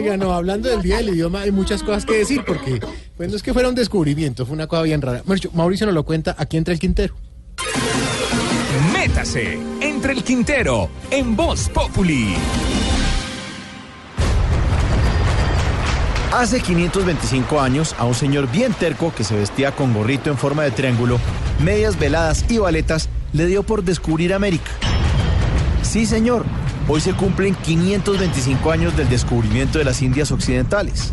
Oiga, no, hablando del día del idioma, hay muchas cosas que decir porque, pues no es que fuera un descubrimiento, fue una cosa bien rara. Mauricio, Mauricio nos lo cuenta aquí entre el Quintero. Métase entre el Quintero en Voz Populi. Hace 525 años, a un señor bien terco que se vestía con gorrito en forma de triángulo, medias veladas y baletas, le dio por descubrir América. Sí, señor, hoy se cumplen 525 años del descubrimiento de las Indias Occidentales.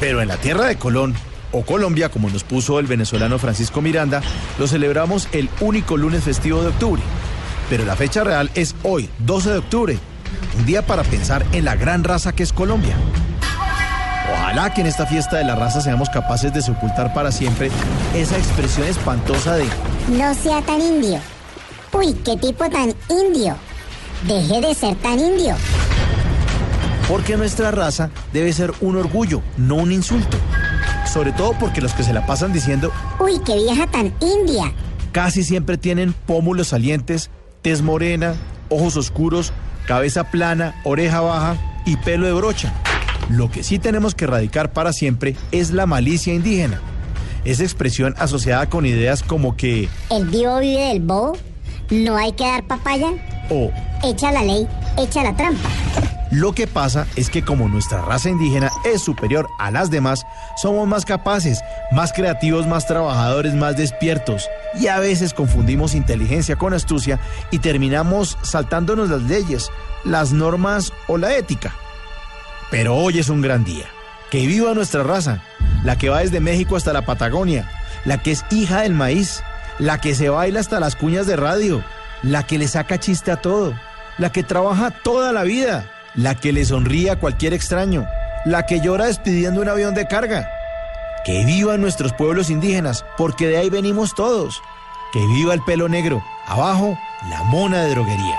Pero en la tierra de Colón, o Colombia, como nos puso el venezolano Francisco Miranda, lo celebramos el único lunes festivo de octubre. Pero la fecha real es hoy, 12 de octubre, un día para pensar en la gran raza que es Colombia. Ojalá que en esta fiesta de la raza seamos capaces de sepultar para siempre esa expresión espantosa de No sea tan indio. Uy, qué tipo tan indio. Deje de ser tan indio. porque nuestra raza debe ser un orgullo, no un insulto. Sobre todo porque los que se la pasan diciendo Uy, qué vieja tan india. casi siempre tienen pómulos salientes, tez morena, ojos oscuros, cabeza plana, oreja baja y pelo de brocha. Lo que sí tenemos que erradicar para siempre es la malicia indígena. Esa expresión asociada con ideas como que El vivo vive del bobo. No hay que dar papaya. o Echa la ley, echa la trampa. Lo que pasa es que como nuestra raza indígena es superior a las demás, somos más capaces, más creativos, más trabajadores, más despiertos. Y a veces confundimos inteligencia con astucia y terminamos saltándonos las leyes, las normas o la ética. Pero hoy es un gran día. Que viva nuestra raza, la que va desde México hasta la Patagonia, la que es hija del maíz, la que se baila hasta las cuñas de radio, la que le saca chiste a todo, la que trabaja toda la vida, la que le sonríe a cualquier extraño, la que llora despidiendo un avión de carga. Que vivan nuestros pueblos indígenas, porque de ahí venimos todos. Que viva el pelo negro, abajo la mona de droguería.